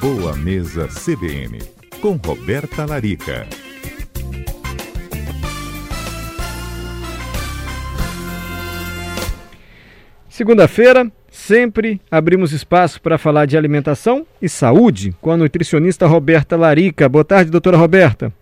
Boa Mesa CBN, com Roberta Larica. Segunda-feira, sempre abrimos espaço para falar de alimentação e saúde com a nutricionista Roberta Larica. Boa tarde, doutora Roberta.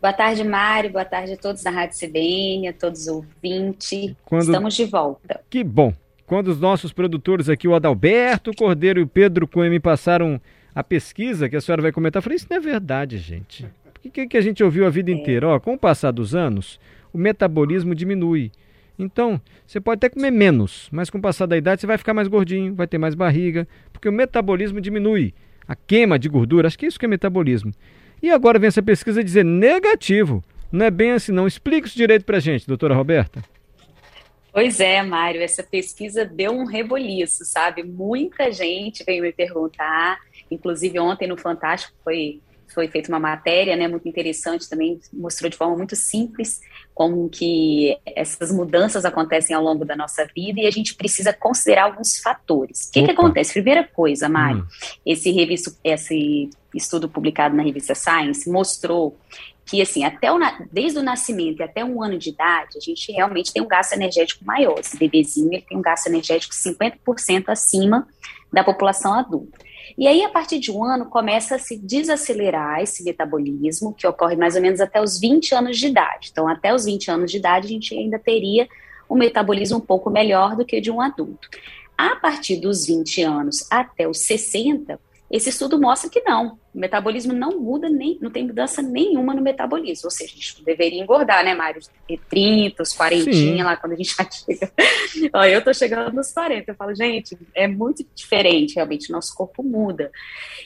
Boa tarde, Mário. Boa tarde a todos da Rádio CBN, a todos os ouvintes. Quando... Estamos de volta. Que bom. Quando os nossos produtores aqui, o Adalberto Cordeiro e o Pedro Cunha, me passaram a pesquisa que a senhora vai comentar, eu falei, isso não é verdade, gente. O que, que a gente ouviu a vida inteira? Ó, com o passar dos anos, o metabolismo diminui. Então, você pode até comer menos, mas com o passar da idade você vai ficar mais gordinho, vai ter mais barriga, porque o metabolismo diminui. A queima de gordura, acho que é isso que é metabolismo. E agora vem essa pesquisa dizer negativo. Não é bem assim, não. Explica isso direito pra gente, doutora Roberta. Pois é, Mário, essa pesquisa deu um reboliço, sabe? Muita gente veio me perguntar, inclusive ontem no Fantástico foi foi feita uma matéria, né, muito interessante também, mostrou de forma muito simples como que essas mudanças acontecem ao longo da nossa vida e a gente precisa considerar alguns fatores. O que, que acontece? Primeira coisa, Mário, hum. esse, revisto, esse estudo publicado na revista Science mostrou que, assim, até o, desde o nascimento e até um ano de idade, a gente realmente tem um gasto energético maior. Esse bebezinho, ele tem um gasto energético 50% acima da população adulta. E aí, a partir de um ano, começa a se desacelerar esse metabolismo, que ocorre mais ou menos até os 20 anos de idade. Então, até os 20 anos de idade, a gente ainda teria um metabolismo um pouco melhor do que o de um adulto. A partir dos 20 anos até os 60, esse estudo mostra que não, o metabolismo não muda, nem, não tem mudança nenhuma no metabolismo. Ou seja, a gente deveria engordar, né, Mário? 30, os 40 Sim. lá, quando a gente já chega. Ó, eu tô chegando nos 40, eu falo, gente, é muito diferente, realmente, nosso corpo muda.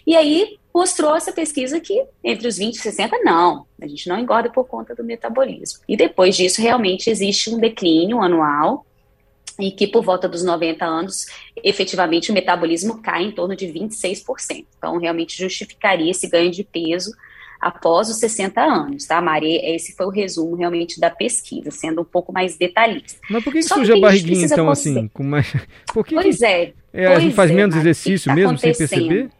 E aí mostrou essa pesquisa que entre os 20 e 60, não, a gente não engorda por conta do metabolismo. E depois disso, realmente existe um declínio anual e que por volta dos 90 anos, efetivamente o metabolismo cai em torno de 26%. Então, realmente justificaria esse ganho de peso após os 60 anos, tá, Mari? Esse foi o resumo realmente da pesquisa, sendo um pouco mais detalhista. Mas por que, que surge a barriguinha, então, assim? Com mais... Por que pois que... é. é a gente faz é, menos exercício tá mesmo sem perceber?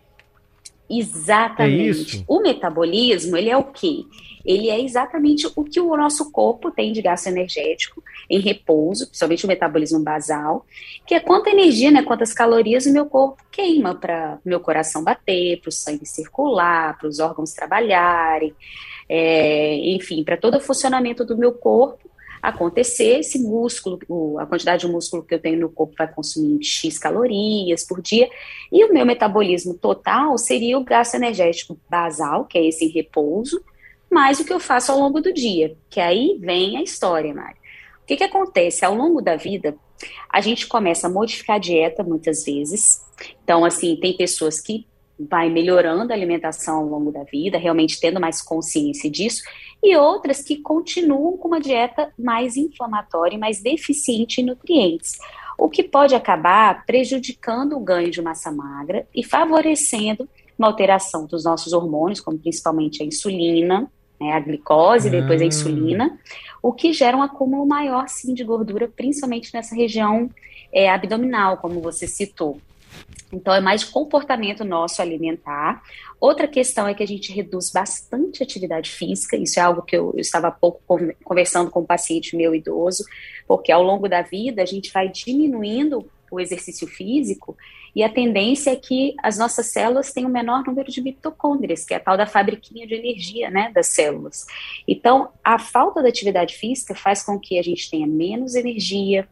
Exatamente. É o metabolismo, ele é o quê? Ele é exatamente o que o nosso corpo tem de gasto energético em repouso, principalmente o metabolismo basal, que é quanta energia, né, quantas calorias o meu corpo queima para meu coração bater, para o sangue circular, para os órgãos trabalharem, é, enfim, para todo o funcionamento do meu corpo acontecer, esse músculo, a quantidade de músculo que eu tenho no corpo vai consumir X calorias por dia, e o meu metabolismo total seria o gasto energético basal, que é esse em repouso, mais o que eu faço ao longo do dia, que aí vem a história, Mari. O que, que acontece? Ao longo da vida, a gente começa a modificar a dieta muitas vezes. Então, assim, tem pessoas que vai melhorando a alimentação ao longo da vida, realmente tendo mais consciência disso, e outras que continuam com uma dieta mais inflamatória e mais deficiente em nutrientes, o que pode acabar prejudicando o ganho de massa magra e favorecendo uma alteração dos nossos hormônios, como principalmente a insulina, né, a glicose, depois a hum. insulina, o que gera um acúmulo maior, sim, de gordura, principalmente nessa região é, abdominal, como você citou. Então, é mais comportamento nosso alimentar. Outra questão é que a gente reduz bastante a atividade física. Isso é algo que eu, eu estava há pouco conversando com um paciente meu idoso, porque ao longo da vida a gente vai diminuindo o exercício físico e a tendência é que as nossas células tenham o menor número de mitocôndrias, que é a tal da fabriquinha de energia né, das células. Então, a falta da atividade física faz com que a gente tenha menos energia,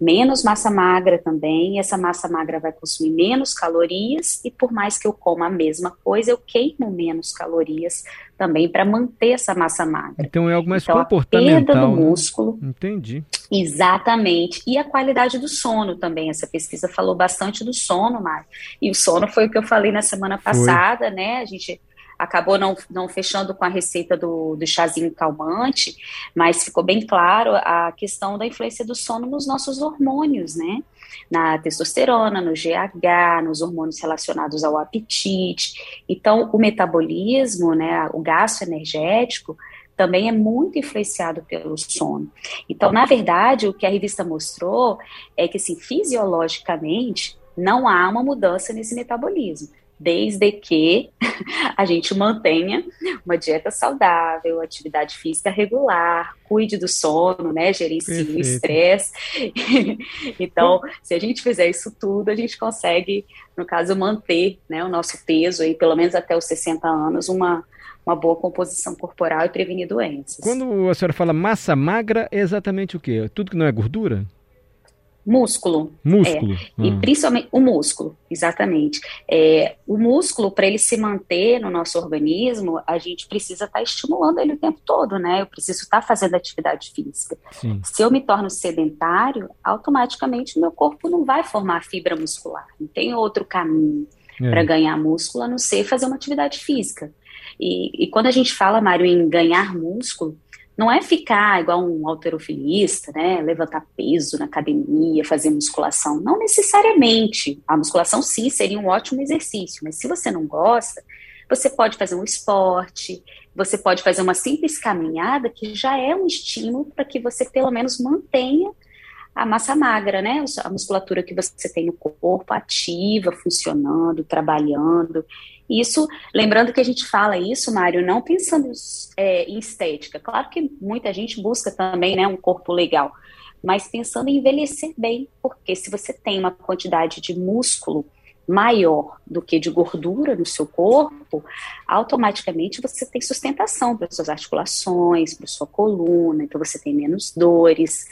menos massa magra também, essa massa magra vai consumir menos calorias, e por mais que eu coma a mesma coisa, eu queimo menos calorias também para manter essa massa magra. Então é algo mais então, comportamental. A perda do né? músculo. Entendi. Exatamente. E a qualidade do sono também. Essa pesquisa falou bastante do sono, Mário. E o sono foi o que eu falei na semana passada, foi. né? A gente acabou não, não fechando com a receita do, do chazinho calmante, mas ficou bem claro a questão da influência do sono nos nossos hormônios, né? Na testosterona, no GH, nos hormônios relacionados ao apetite. Então, o metabolismo, né, o gasto energético, também é muito influenciado pelo sono. Então, na verdade, o que a revista mostrou é que, assim, fisiologicamente, não há uma mudança nesse metabolismo desde que a gente mantenha uma dieta saudável, atividade física regular, cuide do sono, né, gerencie o estresse. então, se a gente fizer isso tudo, a gente consegue, no caso, manter, né, o nosso peso aí, pelo menos até os 60 anos, uma uma boa composição corporal e prevenir doenças. Quando a senhora fala massa magra, é exatamente o quê? Tudo que não é gordura? Músculo. Músculo. É. E ah. principalmente o músculo, exatamente. É, o músculo, para ele se manter no nosso organismo, a gente precisa estar tá estimulando ele o tempo todo, né? Eu preciso estar tá fazendo atividade física. Sim. Se eu me torno sedentário, automaticamente o meu corpo não vai formar fibra muscular. Não tem outro caminho é. para ganhar músculo a não ser fazer uma atividade física. E, e quando a gente fala, Mário, em ganhar músculo, não é ficar igual um alterofilista, né? Levantar peso na academia, fazer musculação. Não necessariamente. A musculação, sim, seria um ótimo exercício, mas se você não gosta, você pode fazer um esporte, você pode fazer uma simples caminhada, que já é um estímulo para que você, pelo menos, mantenha a massa magra, né? A musculatura que você tem no corpo ativa, funcionando, trabalhando. Isso, lembrando que a gente fala isso, Mário, não pensando é, em estética. Claro que muita gente busca também né, um corpo legal, mas pensando em envelhecer bem, porque se você tem uma quantidade de músculo maior do que de gordura no seu corpo, automaticamente você tem sustentação para suas articulações, para sua coluna, então você tem menos dores,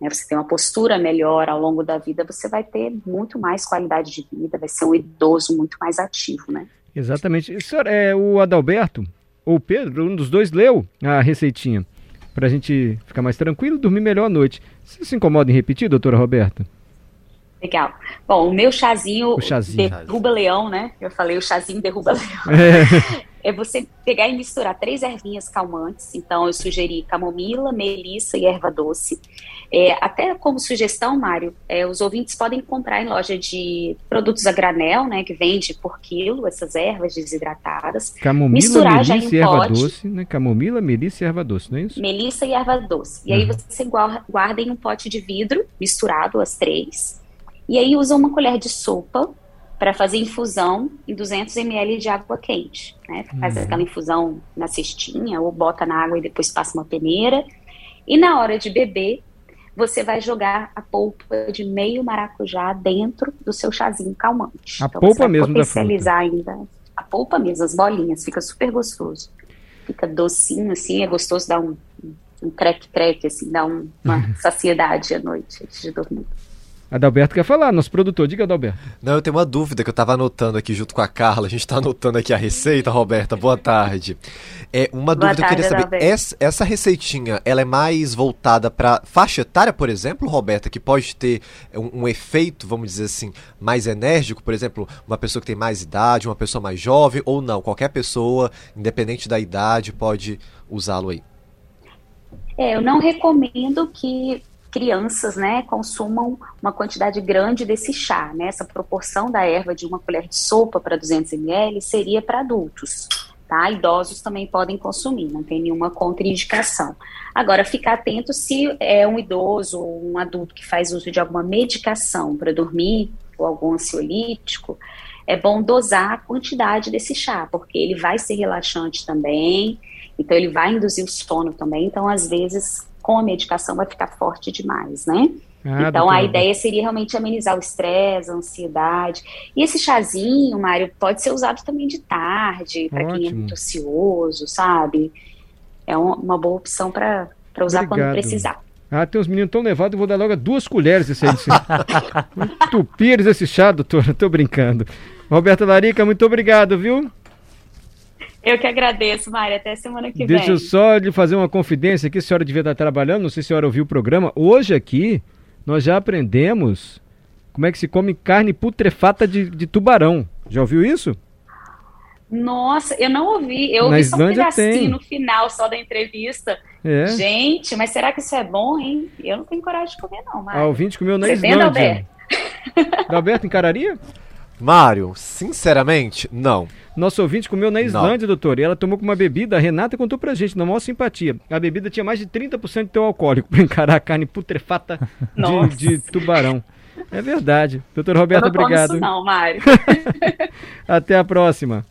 né, você tem uma postura melhor ao longo da vida, você vai ter muito mais qualidade de vida, vai ser um idoso muito mais ativo, né? Exatamente. Senhor, é, o Adalberto, ou Pedro, um dos dois leu a receitinha. Para a gente ficar mais tranquilo e dormir melhor à noite. Você se incomoda em repetir, doutora Roberta? Legal. Bom, o meu chazinho, o chazinho. derruba leão, né? Eu falei o chazinho derruba leão. É. é você pegar e misturar três ervinhas calmantes. Então, eu sugeri camomila, melissa e erva doce. É, até como sugestão, Mário, é, os ouvintes podem comprar em loja de produtos a granel, né, que vende por quilo essas ervas desidratadas. Camomila, misturar melissa já em e erva pote. doce, né? Camomila, melissa e erva doce, não é isso? Melissa e erva doce. E uhum. aí você guarda em um pote de vidro, misturado as três. E aí usa uma colher de sopa para fazer infusão em 200 ml de água quente. Né? Faz uhum. aquela infusão na cestinha ou bota na água e depois passa uma peneira. E na hora de beber, você vai jogar a polpa de meio maracujá dentro do seu chazinho calmante. A então, polpa mesmo da fruta. ainda a polpa mesmo, as bolinhas, fica super gostoso. Fica docinho assim, é gostoso dar um um creque-creque, assim, dá um, uma saciedade à noite antes de dormir. Adalberto quer falar, nosso produtor. Diga, Adalberto. Não, eu tenho uma dúvida que eu estava anotando aqui junto com a Carla. A gente está anotando aqui a receita, Roberta. Boa tarde. É uma Boa dúvida tarde, que eu queria saber. Essa, essa, receitinha, ela é mais voltada para faixa etária, por exemplo, Roberta, que pode ter um, um, efeito, vamos dizer assim, mais enérgico, por exemplo, uma pessoa que tem mais idade, uma pessoa mais jovem, ou não? Qualquer pessoa, independente da idade, pode usá-lo aí. É, eu não recomendo que crianças, né, consumam uma quantidade grande desse chá, né? Essa proporção da erva de uma colher de sopa para 200 ml seria para adultos, tá? Idosos também podem consumir, não tem nenhuma contraindicação. Agora, ficar atento se é um idoso ou um adulto que faz uso de alguma medicação para dormir ou algum ansiolítico, é bom dosar a quantidade desse chá, porque ele vai ser relaxante também, então ele vai induzir o sono também, então às vezes com a medicação vai ficar forte demais, né? Ah, então doutora. a ideia seria realmente amenizar o estresse, a ansiedade. E esse chazinho, Mário, pode ser usado também de tarde, para quem é muito ansioso, sabe? É uma boa opção para usar Obrigado. quando precisar. Ah, tem uns meninos tão levados, eu vou dar logo duas colheres esse aí. Entupires esse chá, doutora, tô brincando. Roberta Larica, muito obrigado, viu? Eu que agradeço, Mária. Até semana que Deixa vem. Deixa eu só lhe fazer uma confidência aqui. A senhora devia estar trabalhando, não sei se a senhora ouviu o programa. Hoje aqui, nós já aprendemos como é que se come carne putrefata de, de tubarão. Já ouviu isso? Nossa, eu não ouvi. Eu Na ouvi Islândia só um pedacinho tem. no final só da entrevista. É. Gente, mas será que isso é bom, hein? Eu não tenho coragem de comer, não, Mário. Ah, o ouvinte comeu na Você Islândia. Alberto? Alberto encararia? Mário, sinceramente, não. Nosso ouvinte comeu na Islândia, não. doutor, e ela tomou com uma bebida, a Renata contou pra gente, na maior simpatia. A bebida tinha mais de 30% de teu alcoólico, pra encarar a carne putrefata de, de, tubarão. É verdade. Doutor Roberto, obrigado. Não, Mário. Até a próxima.